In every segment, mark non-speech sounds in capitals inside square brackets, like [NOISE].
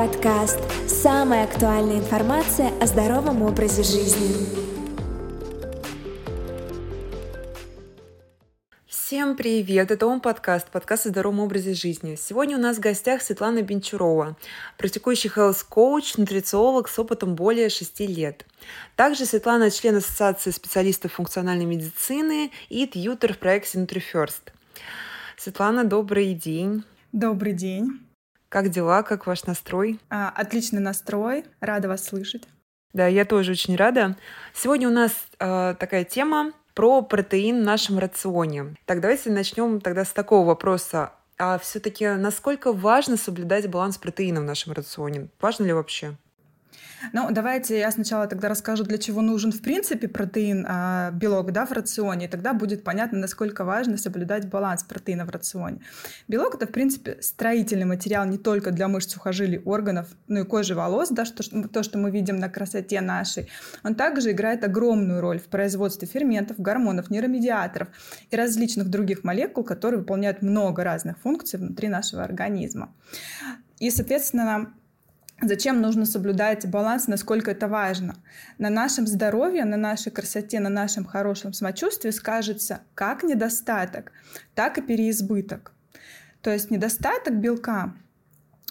подкаст «Самая актуальная информация о здоровом образе жизни». Всем привет! Это он подкаст, подкаст о здоровом образе жизни. Сегодня у нас в гостях Светлана Бенчурова, практикующий health коуч нутрициолог с опытом более 6 лет. Также Светлана член Ассоциации специалистов функциональной медицины и тьютер в проекте NutriFirst. Светлана, добрый день. Добрый день. Как дела? Как ваш настрой? А, отличный настрой. Рада вас слышать. Да, я тоже очень рада. Сегодня у нас э, такая тема про протеин в нашем рационе. Так, давайте начнем тогда с такого вопроса. А все-таки насколько важно соблюдать баланс протеина в нашем рационе? Важно ли вообще? Ну, давайте я сначала тогда расскажу, для чего нужен в принципе протеин, а, белок да, в рационе, и тогда будет понятно, насколько важно соблюдать баланс протеина в рационе. Белок — это, в принципе, строительный материал не только для мышц, сухожилий, органов, но и кожи, волос, да, что, то, что мы видим на красоте нашей. Он также играет огромную роль в производстве ферментов, гормонов, нейромедиаторов и различных других молекул, которые выполняют много разных функций внутри нашего организма. И, соответственно, Зачем нужно соблюдать баланс, насколько это важно? На нашем здоровье, на нашей красоте, на нашем хорошем самочувствии скажется как недостаток, так и переизбыток. То есть недостаток белка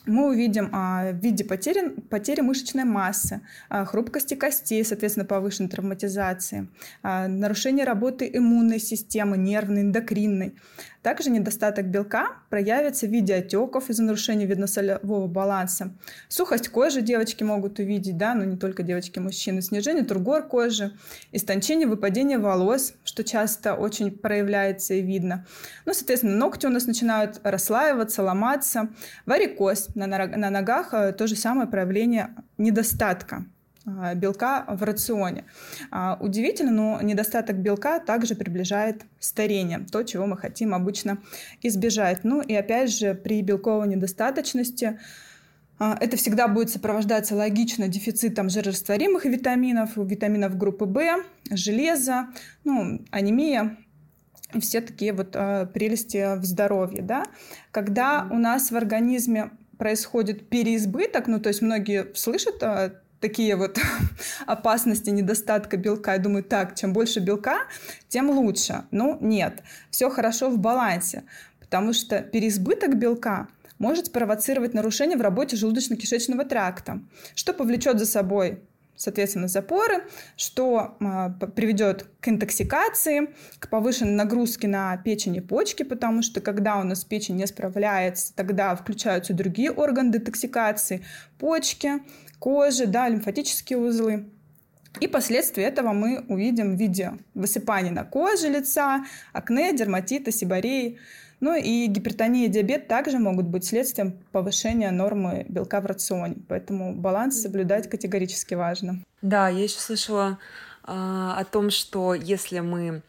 мы увидим а, в виде потери, потери мышечной массы, а, хрупкости костей, соответственно, повышенной травматизации, а, нарушение работы иммунной системы, нервной, эндокринной. Также недостаток белка проявится в виде отеков из-за нарушения видно-солевого баланса. Сухость кожи девочки могут увидеть, да, но не только девочки, мужчины. Снижение тургор кожи, истончение, выпадение волос, что часто очень проявляется и видно. Ну, соответственно, ногти у нас начинают расслаиваться, ломаться. Варикоз на, на ногах э, то же самое проявление недостатка белка в рационе. А, удивительно, но недостаток белка также приближает старение, то, чего мы хотим обычно избежать. Ну и опять же, при белковой недостаточности а, это всегда будет сопровождаться логично дефицитом жирорастворимых витаминов, витаминов группы В, железа, ну, анемия, и все такие вот э, прелести в здоровье, да. Когда у нас в организме происходит переизбыток, ну, то есть многие слышат такие вот [LAUGHS] опасности недостатка белка. Я думаю, так, чем больше белка, тем лучше. Ну, нет, все хорошо в балансе, потому что переизбыток белка может спровоцировать нарушение в работе желудочно-кишечного тракта, что повлечет за собой соответственно, запоры, что э, приведет к интоксикации, к повышенной нагрузке на печень и почки, потому что когда у нас печень не справляется, тогда включаются другие органы детоксикации, почки, кожи, да, лимфатические узлы. И последствия этого мы увидим в виде высыпаний на коже лица, акне, дерматита, сибореи. Ну и гипертония и диабет также могут быть следствием повышения нормы белка в рационе. Поэтому баланс соблюдать категорически важно. Да, я еще слышала э, о том, что если мы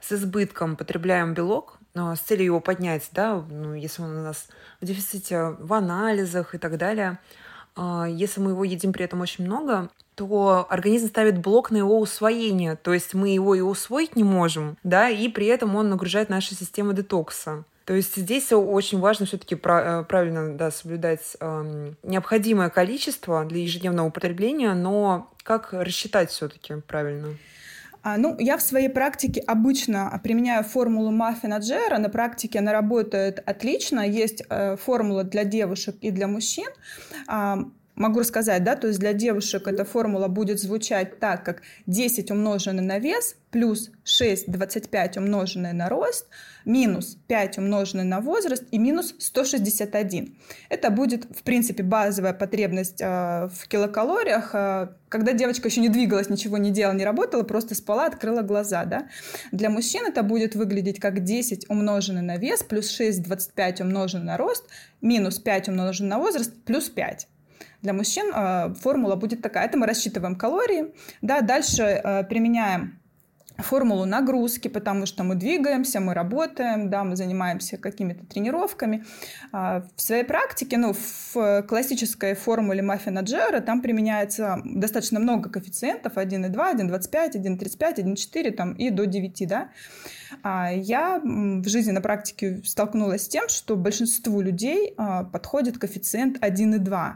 с избытком потребляем белок, э, с целью его поднять, да, ну, если он у нас в дефиците в анализах и так далее, если мы его едим при этом очень много, то организм ставит блок на его усвоение, то есть мы его и усвоить не можем, да, и при этом он нагружает нашу систему детокса. То есть здесь очень важно все-таки э, правильно да, соблюдать э, необходимое количество для ежедневного употребления, но как рассчитать все-таки правильно? А, ну, я в своей практике обычно применяю формулу Маффина Джера. На практике она работает отлично. Есть э, формула для девушек и для мужчин. А, могу рассказать, да, то есть для девушек эта формула будет звучать так, как 10 умноженное на вес плюс 6, 25 умноженное на рост, минус 5 умноженное на возраст и минус 161. Это будет, в принципе, базовая потребность э, в килокалориях, э, когда девочка еще не двигалась, ничего не делала, не работала, просто спала, открыла глаза. Да? Для мужчин это будет выглядеть как 10 умноженное на вес плюс 6, 25 умноженное на рост, минус 5 умноженное на возраст плюс 5. Для мужчин э, формула будет такая. Это мы рассчитываем калории. Да, дальше э, применяем формулу нагрузки, потому что мы двигаемся, мы работаем, да, мы занимаемся какими-то тренировками. А, в своей практике, ну, в классической формуле Маффина Джера там применяется достаточно много коэффициентов, 1,2, 1,25, 1,35, 1,4 там, и до 9, да. А, я в жизни на практике столкнулась с тем, что большинству людей а, подходит коэффициент 1,2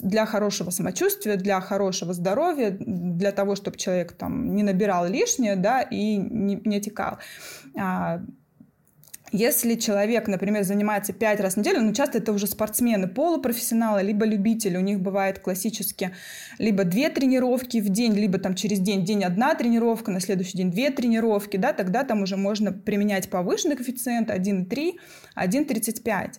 для хорошего самочувствия, для хорошего здоровья, для того, чтобы человек там не набирал лишнее, да, и не, не текал. Если человек, например, занимается пять раз в неделю, ну, часто это уже спортсмены, полупрофессионалы, либо любители, у них бывает классически либо две тренировки в день, либо там через день, день одна тренировка, на следующий день две тренировки, да, тогда там уже можно применять повышенный коэффициент 1,3, 1,35.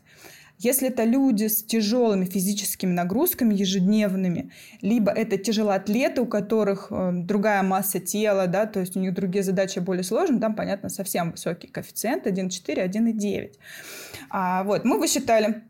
Если это люди с тяжелыми физическими нагрузками ежедневными, либо это тяжелоатлеты, у которых э, другая масса тела, да, то есть у них другие задачи более сложные, там, понятно, совсем высокий коэффициент 1,4, 1,9. А, вот, мы высчитали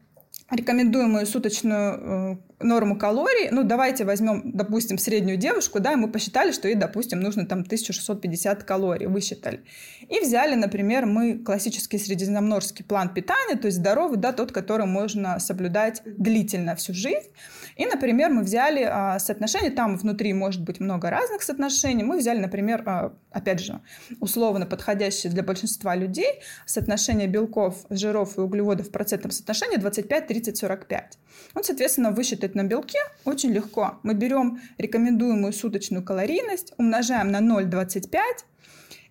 рекомендуемую суточную э, норму калорий, ну, давайте возьмем, допустим, среднюю девушку, да, и мы посчитали, что ей, допустим, нужно там 1650 калорий, высчитали. И взяли, например, мы классический средиземноморский план питания, то есть здоровый, да, тот, который можно соблюдать длительно всю жизнь. И, например, мы взяли а, соотношение, там внутри может быть много разных соотношений, мы взяли, например, а, опять же, условно подходящее для большинства людей соотношение белков, жиров и углеводов в процентном соотношении 25, 30, 45. Вот, высчитать на белке очень легко. Мы берем рекомендуемую суточную калорийность, умножаем на 0,25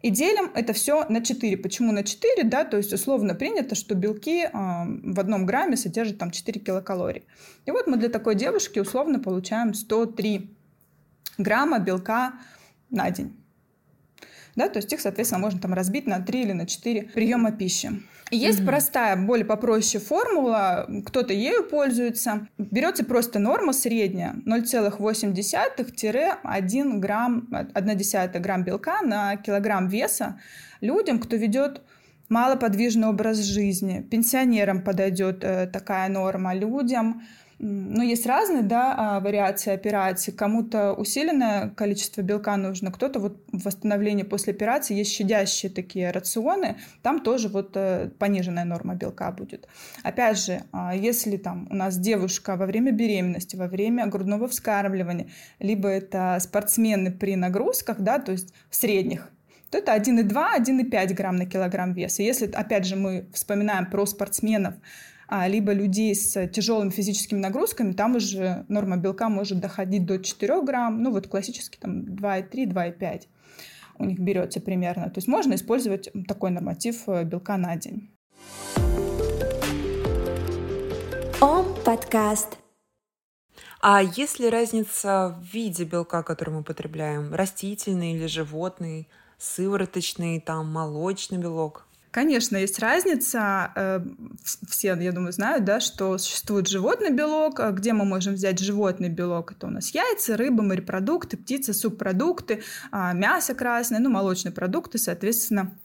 и делим это все на 4. Почему на 4? Да, то есть условно принято, что белки э, в одном грамме содержат там 4 килокалорий. И вот мы для такой девушки условно получаем 103 грамма белка на день. Да, то есть их, соответственно, можно там разбить на 3 или на 4 приема пищи. Есть простая, более попроще формула, кто-то ею пользуется. Берется просто норма средняя 0,8-1 грамм, 1 грамм белка на килограмм веса людям, кто ведет малоподвижный образ жизни. Пенсионерам подойдет э, такая норма, людям, ну, есть разные, да, а, вариации операции. Кому-то усиленное количество белка нужно, кто-то вот в восстановлении после операции есть щадящие такие рационы, там тоже вот э, пониженная норма белка будет. Опять же, а, если там у нас девушка во время беременности, во время грудного вскармливания, либо это спортсмены при нагрузках, да, то есть в средних, то это 1,2-1,5 грамм на килограмм веса. Если, опять же, мы вспоминаем про спортсменов, либо людей с тяжелыми физическими нагрузками, там уже норма белка может доходить до 4 грамм, ну вот классически там 2,3, 2,5 у них берется примерно. То есть можно использовать такой норматив э, белка на день. Ом подкаст. А есть ли разница в виде белка, который мы потребляем? Растительный или животный, сывороточный, там, молочный белок? Конечно, есть разница. Э, все, я думаю, знают, да, что существует животный белок. А где мы можем взять животный белок? Это у нас яйца, рыба, морепродукты, птицы, субпродукты, а, мясо красное, ну, молочные продукты, соответственно,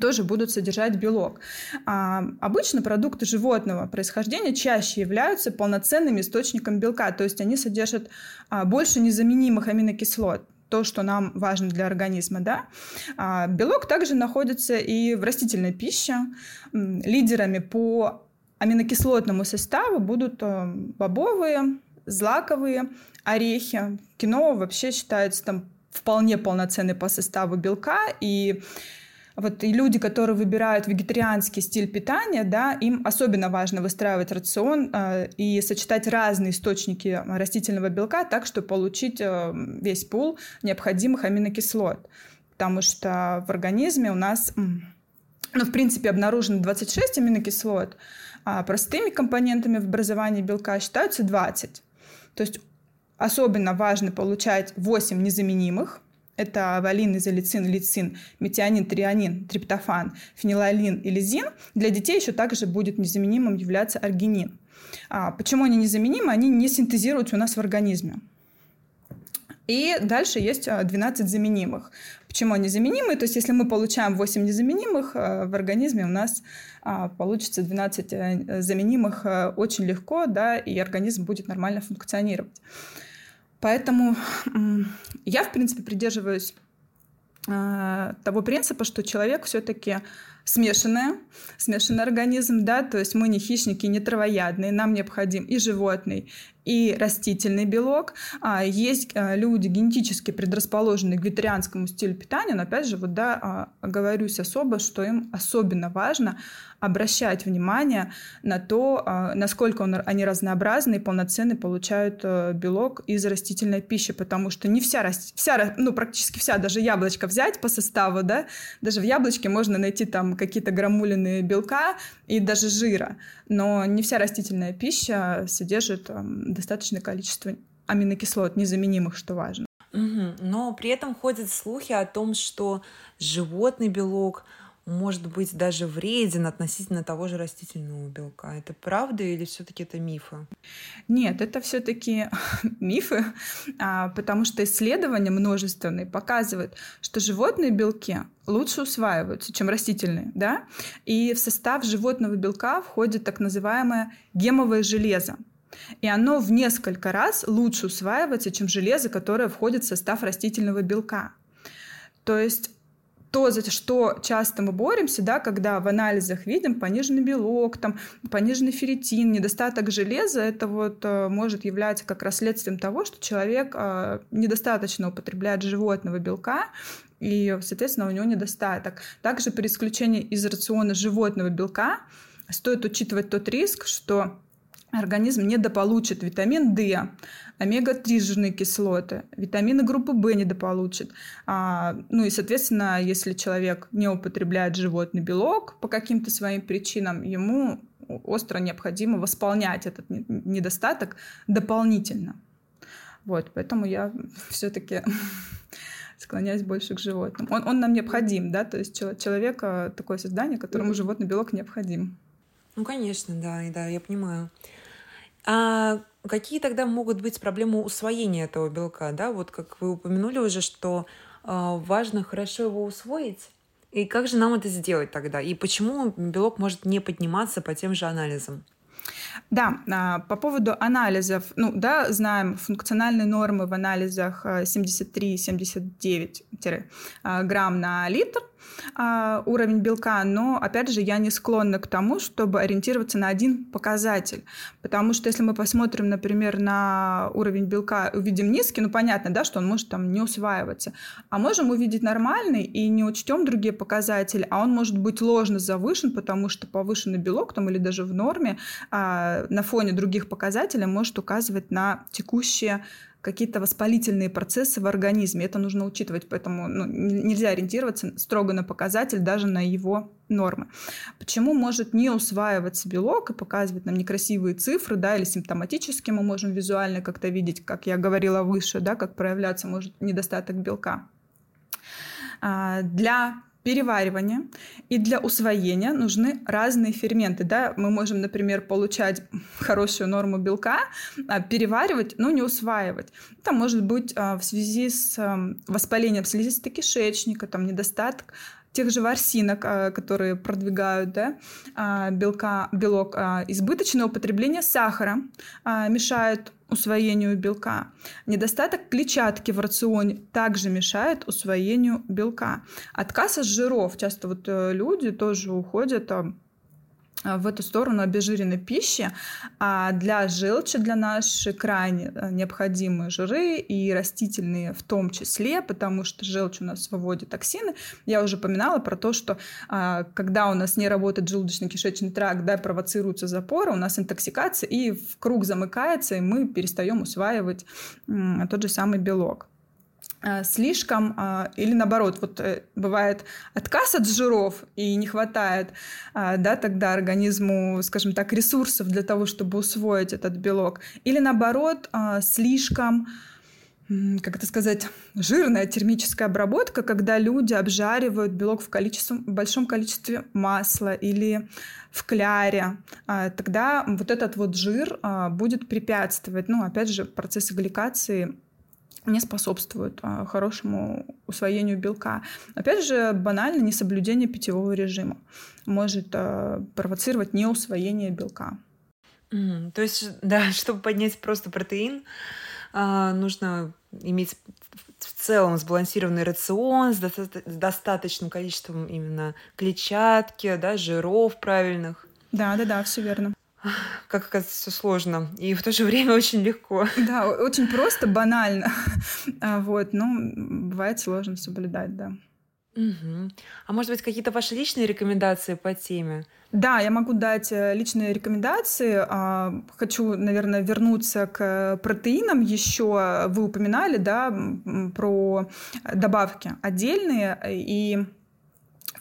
тоже будут содержать белок. А, обычно продукты животного происхождения чаще являются полноценным источником белка, то есть они содержат а, больше незаменимых аминокислот то, что нам важно для организма. Да? А белок также находится и в растительной пище. Лидерами по аминокислотному составу будут э, бобовые, злаковые, орехи. Кино вообще считается там вполне полноценный по составу белка, и вот и люди, которые выбирают вегетарианский стиль питания, да, им особенно важно выстраивать рацион э, и сочетать разные источники растительного белка так, чтобы получить э, весь пул необходимых аминокислот. Потому что в организме у нас, ну, в принципе, обнаружено 26 аминокислот, а простыми компонентами в образовании белка считаются 20. То есть особенно важно получать 8 незаменимых – это валин, изолицин, лицин, метионин, трианин, триптофан, фенилалин и лизин, для детей еще также будет незаменимым являться аргинин. А почему они незаменимы? Они не синтезируются у нас в организме. И дальше есть 12 а, заменимых. Почему они заменимые? То есть если мы получаем 8 незаменимых, а, в организме у нас а, получится 12 э, заменимых э, очень легко, да, и организм будет нормально функционировать. Поэтому я, в принципе, придерживаюсь э, того принципа, что человек все-таки смешанная, смешанный организм, да, то есть мы не хищники, не травоядные, нам необходим и животный, и растительный белок. А, есть а, люди генетически предрасположенные к вегетарианскому стилю питания, но опять же, вот да, а, оговорюсь особо, что им особенно важно обращать внимание на то, насколько он, они разнообразны и полноценны получают э, белок из растительной пищи, потому что не вся, вся, ну, практически вся, даже яблочко взять по составу, да, даже в яблочке можно найти там какие-то грамулины белка и даже жира, но не вся растительная пища содержит достаточное количество аминокислот, незаменимых, что важно. Но при этом ходят слухи о том, что животный белок может быть даже вреден относительно того же растительного белка. Это правда или все-таки это мифы? Нет, это все-таки [LAUGHS] мифы, а, потому что исследования множественные показывают, что животные белки лучше усваиваются, чем растительные, да? И в состав животного белка входит так называемое гемовое железо. И оно в несколько раз лучше усваивается, чем железо, которое входит в состав растительного белка. То есть то, за что часто мы боремся, да, когда в анализах видим пониженный белок, там, пониженный ферритин, недостаток железа, это вот э, может являться как раз следствием того, что человек э, недостаточно употребляет животного белка, и, соответственно, у него недостаток. Также при исключении из рациона животного белка стоит учитывать тот риск, что организм недополучит витамин D, омега-3 жирные кислоты, витамины группы В недополучит. А, ну и, соответственно, если человек не употребляет животный белок по каким-то своим причинам, ему остро необходимо восполнять этот недостаток дополнительно. Вот, поэтому я [LAUGHS] все-таки [LAUGHS] склоняюсь больше к животным. Он, он нам необходим, да, то есть человек такое создание, которому животный белок необходим. Ну, конечно, да, да, я понимаю. А какие тогда могут быть проблемы усвоения этого белка? Да, вот как вы упомянули уже, что э, важно хорошо его усвоить. И как же нам это сделать тогда? И почему белок может не подниматься по тем же анализам? Да, а, по поводу анализов, ну да, знаем функциональные нормы в анализах 73-79 а, грамм на литр а, уровень белка, но опять же я не склонна к тому, чтобы ориентироваться на один показатель, потому что если мы посмотрим, например, на уровень белка, увидим низкий, ну понятно, да, что он может там не усваиваться, а можем увидеть нормальный и не учтем другие показатели, а он может быть ложно завышен, потому что повышенный белок там или даже в норме а, на фоне других показателей может указывать на текущее какие-то воспалительные процессы в организме. Это нужно учитывать, поэтому ну, нельзя ориентироваться строго на показатель, даже на его нормы. Почему может не усваиваться белок и показывать нам некрасивые цифры, да, или симптоматически мы можем визуально как-то видеть, как я говорила выше, да, как проявляться может недостаток белка. А, для переваривания и для усвоения нужны разные ферменты. Да? Мы можем, например, получать [LAUGHS] хорошую норму белка, а переваривать, но не усваивать. Это может быть а, в связи с воспалением слизистой кишечника, там недостаток тех же ворсинок, а, которые продвигают да, белка, белок, избыточное употребление сахара мешает усвоению белка. Недостаток клетчатки в рационе также мешает усвоению белка. Отказ от жиров. Часто вот э, люди тоже уходят Э, в эту сторону обезжиренной пищи. А для желчи, для нашей крайне э, необходимы жиры и растительные в том числе, потому что желчь у нас выводит токсины. Я уже упоминала про то, что а, когда у нас не работает желудочно-кишечный тракт, да, провоцируются запоры, у нас интоксикация, и в круг замыкается, и мы перестаем усваивать тот же самый белок. Э, слишком э, или наоборот, вот э, бывает отказ от жиров и не хватает, да, тогда организму, скажем так, ресурсов для того, чтобы усвоить этот белок, или наоборот слишком как это сказать, жирная термическая обработка, когда люди обжаривают белок в, количестве, в большом количестве масла или в кляре, тогда вот этот вот жир будет препятствовать, ну, опять же, процессы гликации не способствуют а, хорошему усвоению белка. Опять же, банально несоблюдение питьевого режима может а, провоцировать неусвоение белка. Mm, то есть, [LAUGHS] да, чтобы поднять просто протеин, а, нужно иметь в целом сбалансированный рацион с, доста- с достаточным количеством именно клетчатки, да, жиров правильных. Да, да, да, все верно. Как оказывается, все сложно и в то же время очень легко. Да, очень просто, банально. [LAUGHS] А, вот, но бывает сложно соблюдать, да. Угу. А может быть, какие-то ваши личные рекомендации по теме? Да, я могу дать э, личные рекомендации. А, хочу, наверное, вернуться к протеинам еще. Вы упоминали, да, про добавки отдельные. И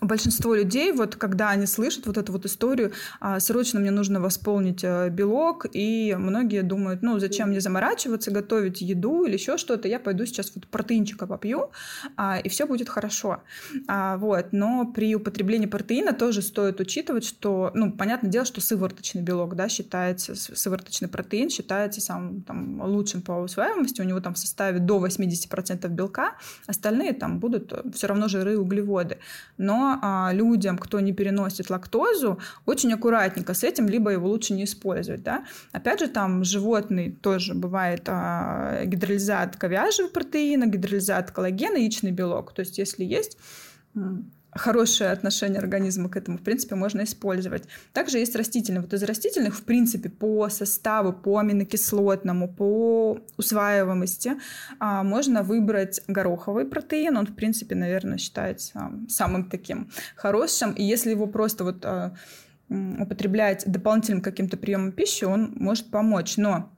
большинство людей, вот когда они слышат вот эту вот историю, а, срочно мне нужно восполнить э, белок, и многие думают, ну, зачем мне заморачиваться, готовить еду или еще что-то, я пойду сейчас вот протеинчика попью, а, и все будет хорошо. А, вот. Но при употреблении протеина тоже стоит учитывать, что, ну, понятное дело, что сывороточный белок, да, считается, сывороточный протеин считается самым там, лучшим по усваиваемости, у него там в составе до 80% белка, остальные там будут все равно жиры и углеводы. Но а, людям, кто не переносит лактозу, очень аккуратненько с этим, либо его лучше не использовать. Да? Опять же, там животный тоже бывает а, гидролизат говяжьего протеина, гидролизат коллагена, яичный белок. То есть если есть хорошее отношение организма к этому, в принципе, можно использовать. Также есть растительные. Вот из растительных, в принципе, по составу, по аминокислотному, по усваиваемости а, можно выбрать гороховый протеин. Он, в принципе, наверное, считается самым таким хорошим. И если его просто вот а, употреблять дополнительным каким-то приемом пищи, он может помочь. Но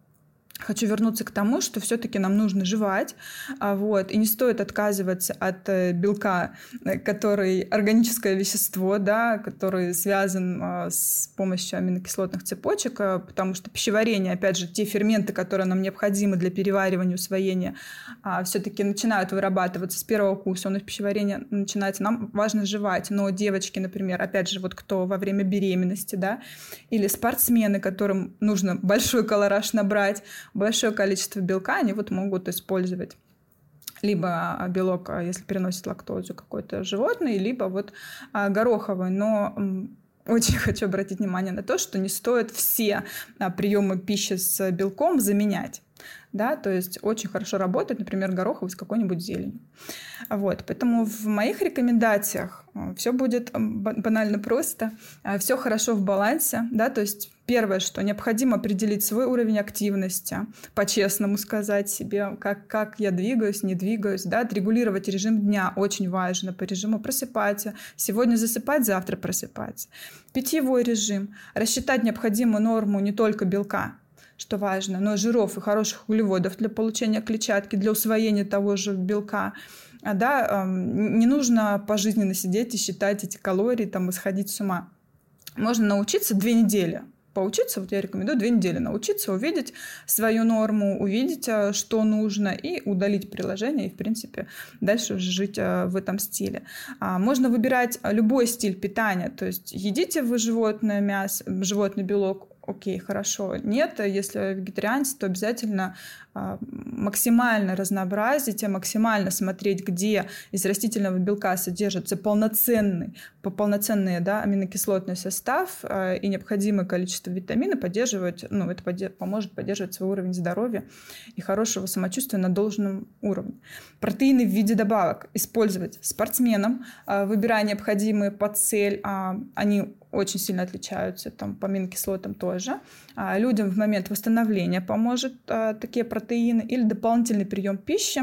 Хочу вернуться к тому, что все-таки нам нужно жевать, а, вот, и не стоит отказываться от э, белка, э, который органическое вещество, да, который связан а, с помощью аминокислотных цепочек, а, потому что пищеварение, опять же, те ферменты, которые нам необходимы для переваривания, усвоения, все-таки начинают вырабатываться с первого курса, у нас пищеварение начинается, нам важно жевать, но девочки, например, опять же, вот кто во время беременности, да, или спортсмены, которым нужно большой колораж набрать, большое количество белка они вот могут использовать либо белок, а, если переносит лактозу какой-то животный, либо вот а, гороховый. Но очень [LAUGHS] хочу обратить внимание на то, что не стоит все а, приемы пищи с белком заменять да, то есть очень хорошо работает, например, гороховый с какой-нибудь зеленью. Вот, поэтому в моих рекомендациях все будет банально просто, все хорошо в балансе, да, то есть первое, что необходимо определить свой уровень активности, по-честному сказать себе, как, как я двигаюсь, не двигаюсь, да, отрегулировать режим дня очень важно, по режиму просыпаться, сегодня засыпать, завтра просыпаться. Питьевой режим, рассчитать необходимую норму не только белка, что важно, но жиров и хороших углеводов для получения клетчатки, для усвоения того же белка. А, да, не нужно пожизненно сидеть и считать эти калории, там, и сходить с ума. Можно научиться две недели поучиться, вот я рекомендую две недели научиться, увидеть свою норму, увидеть, а, что нужно, и удалить приложение, и, в принципе, дальше уже жить а, в этом стиле. Можно выбирать любой стиль питания, то есть едите вы животное мясо, животный белок, окей, хорошо. Нет, если вегетарианец, то обязательно а, максимально разнообразить, максимально смотреть, где из растительного белка содержится полноценный, полноценный да, аминокислотный состав а, и необходимое количество витамина поддерживать, ну, это поможет поддерживать свой уровень здоровья и хорошего самочувствия на должном уровне. Протеины в виде добавок использовать спортсменам, а, выбирая необходимые под цель, они очень сильно отличаются, там по аминокислотам тоже. А людям в момент восстановления поможет а, такие протеины или дополнительный прием пищи,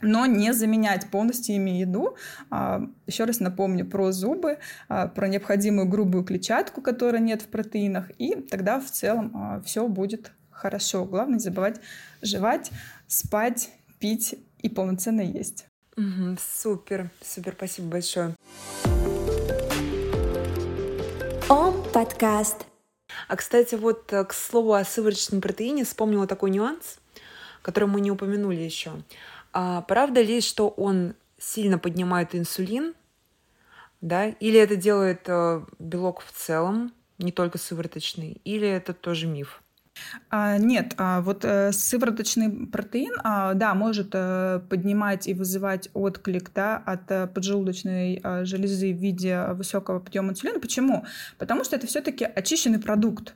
но не заменять полностью ими еду. А, еще раз напомню про зубы, а, про необходимую грубую клетчатку, которой нет в протеинах, и тогда в целом а, все будет хорошо. Главное не забывать жевать, спать, пить и полноценно есть. Угу, супер, супер, спасибо большое. Ом подкаст. А, кстати, вот э, к слову о сывороточном протеине вспомнила такой нюанс, который мы не упомянули еще. А правда ли, что он сильно поднимает инсулин, да, или это делает э, белок в целом, не только сывороточный, или это тоже миф? А, нет, а вот э, сывороточный протеин, а, да, может э, поднимать и вызывать отклик да, от э, поджелудочной а, железы в виде высокого подъема инсулина. Почему? Потому что это все-таки очищенный продукт.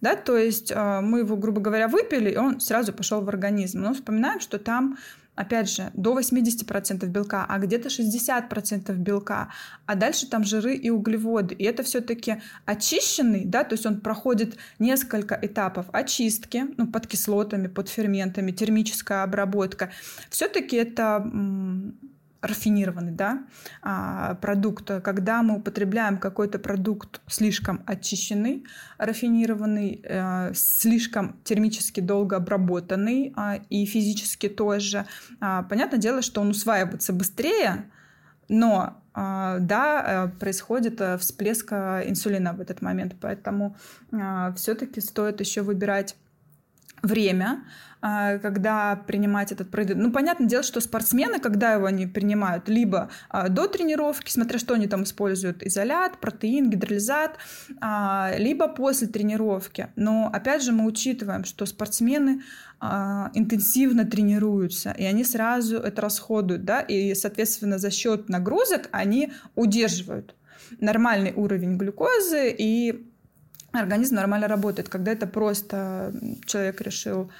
Да, то есть а, мы его, грубо говоря, выпили, и он сразу пошел в организм. Но вспоминаем, что там опять же, до 80% белка, а где-то 60% белка, а дальше там жиры и углеводы. И это все-таки очищенный, да, то есть он проходит несколько этапов очистки, ну, под кислотами, под ферментами, термическая обработка. Все-таки это рафинированный да, а, продукт, когда мы употребляем какой-то продукт слишком очищенный, рафинированный, э, слишком термически долго обработанный а, и физически тоже, а, понятное дело, что он усваивается быстрее, но да, э, происходит э, всплеск инсулина в этот момент, поэтому все-таки стоит еще выбирать время, а, когда принимать этот продукт. Ну, понятное дело, что спортсмены, когда его они принимают, либо а, до тренировки, смотря что они там используют, изолят, протеин, гидролизат, а, либо после тренировки. Но, опять же, мы учитываем, что спортсмены интенсивно тренируются, и они сразу это расходуют, да, и, соответственно, за счет нагрузок они удерживают нормальный уровень глюкозы, и организм нормально работает. Когда это просто человек решил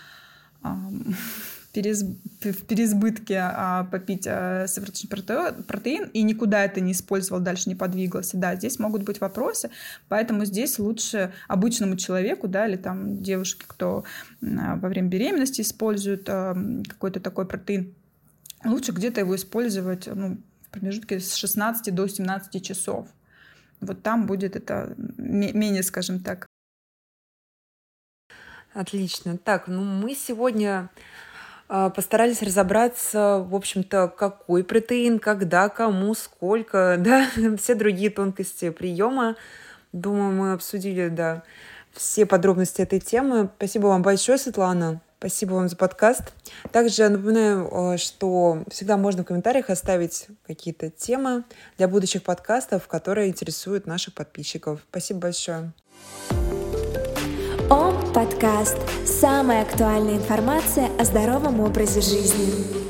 [LAUGHS] в переизбытке а, попить а, сывороточный протеин и никуда это не использовал, дальше не подвигался, да, здесь могут быть вопросы, поэтому здесь лучше обычному человеку, да, или там девушке, кто а, во время беременности использует какой-то такой протеин, лучше где-то его использовать ну, в промежутке с 16 до 17 часов. Вот там будет это менее, скажем так, Отлично. Так, ну мы сегодня э, постарались разобраться, в общем-то, какой протеин, когда, кому, сколько, [LAUGHS] да, все другие тонкости приема. Думаю, мы обсудили, да, все подробности этой темы. Спасибо вам большое, Светлана. Спасибо вам за подкаст. Также напоминаю, э, что всегда можно в комментариях оставить какие-то темы для будущих подкастов, которые интересуют наших подписчиков. Спасибо большое. Ом подкаст. Самая актуальная информация о здоровом образе жизни.